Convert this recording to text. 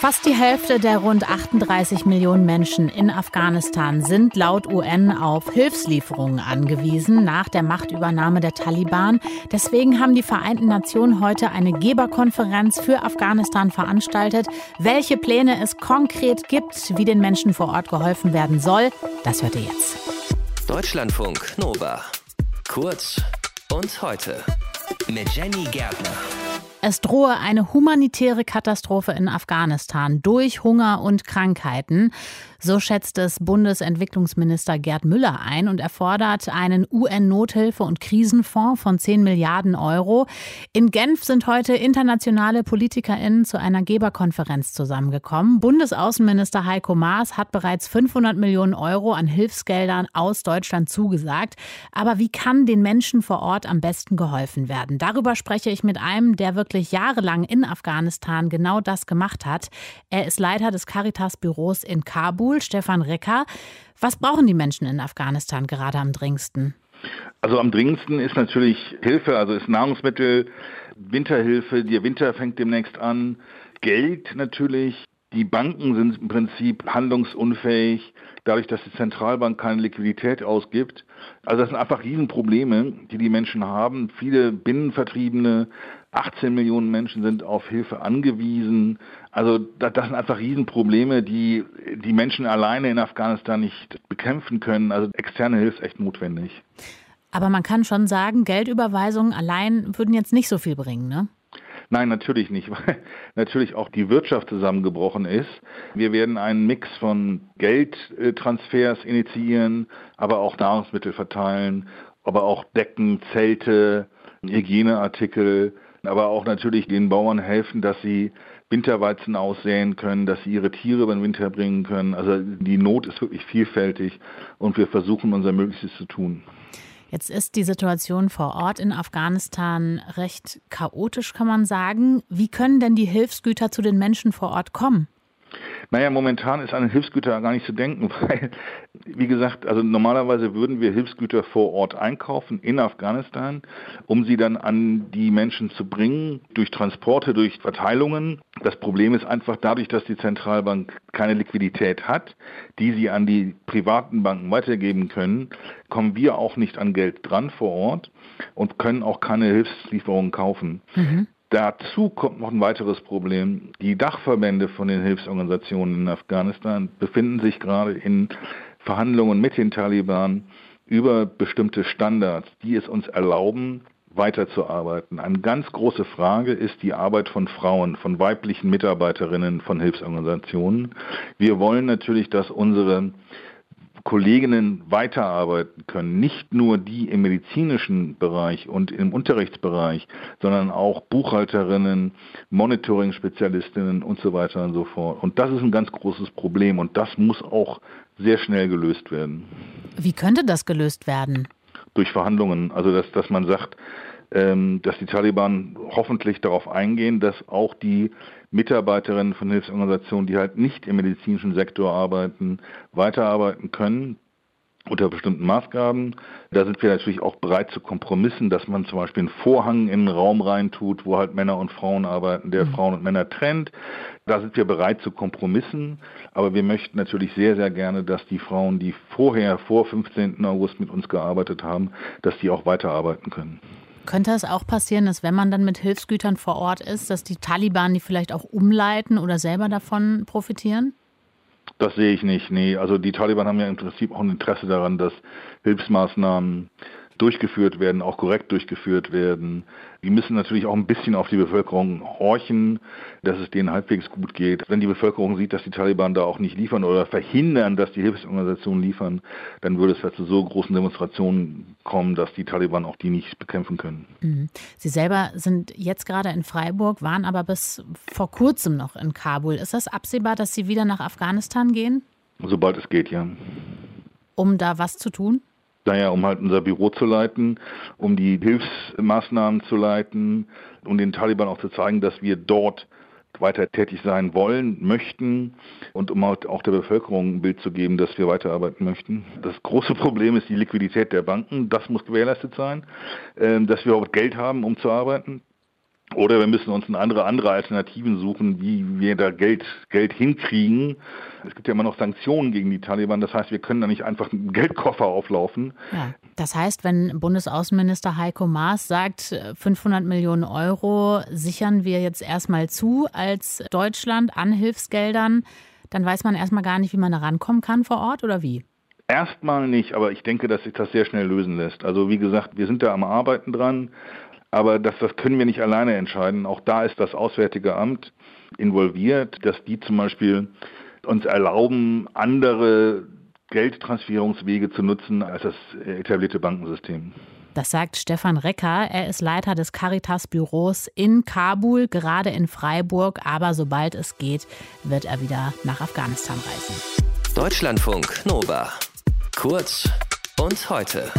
Fast die Hälfte der rund 38 Millionen Menschen in Afghanistan sind laut UN auf Hilfslieferungen angewiesen nach der Machtübernahme der Taliban. Deswegen haben die Vereinten Nationen heute eine Geberkonferenz für Afghanistan veranstaltet. Welche Pläne es konkret gibt, wie den Menschen vor Ort geholfen werden soll, das hört ihr jetzt. Deutschlandfunk Nova. Kurz und heute mit Jenny Gärtner. Es drohe eine humanitäre Katastrophe in Afghanistan durch Hunger und Krankheiten. So schätzt es Bundesentwicklungsminister Gerd Müller ein und er fordert einen UN-Nothilfe- und Krisenfonds von 10 Milliarden Euro. In Genf sind heute internationale PolitikerInnen zu einer Geberkonferenz zusammengekommen. Bundesaußenminister Heiko Maas hat bereits 500 Millionen Euro an Hilfsgeldern aus Deutschland zugesagt. Aber wie kann den Menschen vor Ort am besten geholfen werden? Darüber spreche ich mit einem, der wirklich jahrelang in Afghanistan genau das gemacht hat. Er ist Leiter des Caritas-Büros in Kabul Kabul, Stefan Recker. Was brauchen die Menschen in Afghanistan gerade am dringendsten? Also am dringendsten ist natürlich Hilfe, also ist Nahrungsmittel, Winterhilfe, der Winter fängt demnächst an, Geld natürlich. Die Banken sind im Prinzip handlungsunfähig, dadurch, dass die Zentralbank keine Liquidität ausgibt. Also das sind einfach Riesenprobleme, die die Menschen haben. Viele Binnenvertriebene, 18 Millionen Menschen sind auf Hilfe angewiesen. Also das, sind einfach Riesenprobleme, die die Menschen alleine in Afghanistan nicht bekämpfen können. Also externe Hilfe ist echt notwendig. Aber man kann schon sagen, Geldüberweisungen allein würden jetzt nicht so viel bringen, ne? Nein, natürlich nicht, weil natürlich auch die Wirtschaft zusammengebrochen ist. Wir werden einen Mix von Geldtransfers initiieren, aber auch Nahrungsmittel verteilen, aber auch Decken, Zelte, Hygieneartikel, aber auch natürlich den Bauern helfen, dass sie Winterweizen aussäen können, dass sie ihre Tiere den Winter bringen können. Also die Not ist wirklich vielfältig und wir versuchen unser Möglichstes zu tun. Jetzt ist die Situation vor Ort in Afghanistan recht chaotisch, kann man sagen. Wie können denn die Hilfsgüter zu den Menschen vor Ort kommen? Naja, momentan ist an Hilfsgüter gar nicht zu denken, weil, wie gesagt, also normalerweise würden wir Hilfsgüter vor Ort einkaufen in Afghanistan, um sie dann an die Menschen zu bringen, durch Transporte, durch Verteilungen. Das Problem ist einfach dadurch, dass die Zentralbank keine Liquidität hat, die sie an die privaten Banken weitergeben können, kommen wir auch nicht an Geld dran vor Ort und können auch keine Hilfslieferungen kaufen. Mhm. Dazu kommt noch ein weiteres Problem. Die Dachverbände von den Hilfsorganisationen in Afghanistan befinden sich gerade in Verhandlungen mit den Taliban über bestimmte Standards, die es uns erlauben, weiterzuarbeiten. Eine ganz große Frage ist die Arbeit von Frauen, von weiblichen Mitarbeiterinnen von Hilfsorganisationen. Wir wollen natürlich, dass unsere Kolleginnen weiterarbeiten können. Nicht nur die im medizinischen Bereich und im Unterrichtsbereich, sondern auch Buchhalterinnen, Monitoring-Spezialistinnen und so weiter und so fort. Und das ist ein ganz großes Problem und das muss auch sehr schnell gelöst werden. Wie könnte das gelöst werden? Durch Verhandlungen. Also, dass, dass man sagt, ähm, dass die Taliban hoffentlich darauf eingehen, dass auch die Mitarbeiterinnen von Hilfsorganisationen, die halt nicht im medizinischen Sektor arbeiten, weiterarbeiten können unter bestimmten Maßgaben. Da sind wir natürlich auch bereit zu Kompromissen, dass man zum Beispiel einen Vorhang in einen Raum reintut, wo halt Männer und Frauen arbeiten, der mhm. Frauen und Männer trennt. Da sind wir bereit zu Kompromissen, aber wir möchten natürlich sehr, sehr gerne, dass die Frauen, die vorher, vor 15. August mit uns gearbeitet haben, dass die auch weiterarbeiten können. Könnte es auch passieren, dass wenn man dann mit Hilfsgütern vor Ort ist, dass die Taliban die vielleicht auch umleiten oder selber davon profitieren? Das sehe ich nicht. Nee, also die Taliban haben ja im Prinzip auch ein Interesse daran, dass Hilfsmaßnahmen durchgeführt werden, auch korrekt durchgeführt werden. Die müssen natürlich auch ein bisschen auf die Bevölkerung horchen, dass es denen halbwegs gut geht. Wenn die Bevölkerung sieht, dass die Taliban da auch nicht liefern oder verhindern, dass die Hilfsorganisationen liefern, dann würde es halt zu so großen Demonstrationen kommen, dass die Taliban auch die nicht bekämpfen können. Mhm. Sie selber sind jetzt gerade in Freiburg, waren aber bis vor kurzem noch in Kabul. Ist das absehbar, dass Sie wieder nach Afghanistan gehen? Sobald es geht, ja. Um da was zu tun? Naja, um halt unser Büro zu leiten, um die Hilfsmaßnahmen zu leiten, um den Taliban auch zu zeigen, dass wir dort weiter tätig sein wollen, möchten und um halt auch der Bevölkerung ein Bild zu geben, dass wir weiterarbeiten möchten. Das große Problem ist die Liquidität der Banken. Das muss gewährleistet sein, ähm, dass wir auch Geld haben, um zu arbeiten. Oder wir müssen uns andere, andere Alternativen suchen, wie wir da Geld, Geld hinkriegen. Es gibt ja immer noch Sanktionen gegen die Taliban. Das heißt, wir können da nicht einfach einen Geldkoffer auflaufen. Ja, das heißt, wenn Bundesaußenminister Heiko Maas sagt, 500 Millionen Euro sichern wir jetzt erstmal zu als Deutschland an Hilfsgeldern, dann weiß man erstmal gar nicht, wie man da rankommen kann vor Ort oder wie? Erstmal nicht, aber ich denke, dass sich das sehr schnell lösen lässt. Also wie gesagt, wir sind da am Arbeiten dran. Aber das, das können wir nicht alleine entscheiden. Auch da ist das Auswärtige Amt involviert, dass die zum Beispiel uns erlauben, andere Geldtransferierungswege zu nutzen als das etablierte Bankensystem. Das sagt Stefan Recker. Er ist Leiter des Caritas-Büros in Kabul, gerade in Freiburg. Aber sobald es geht, wird er wieder nach Afghanistan reisen. Deutschlandfunk Nova. Kurz und heute.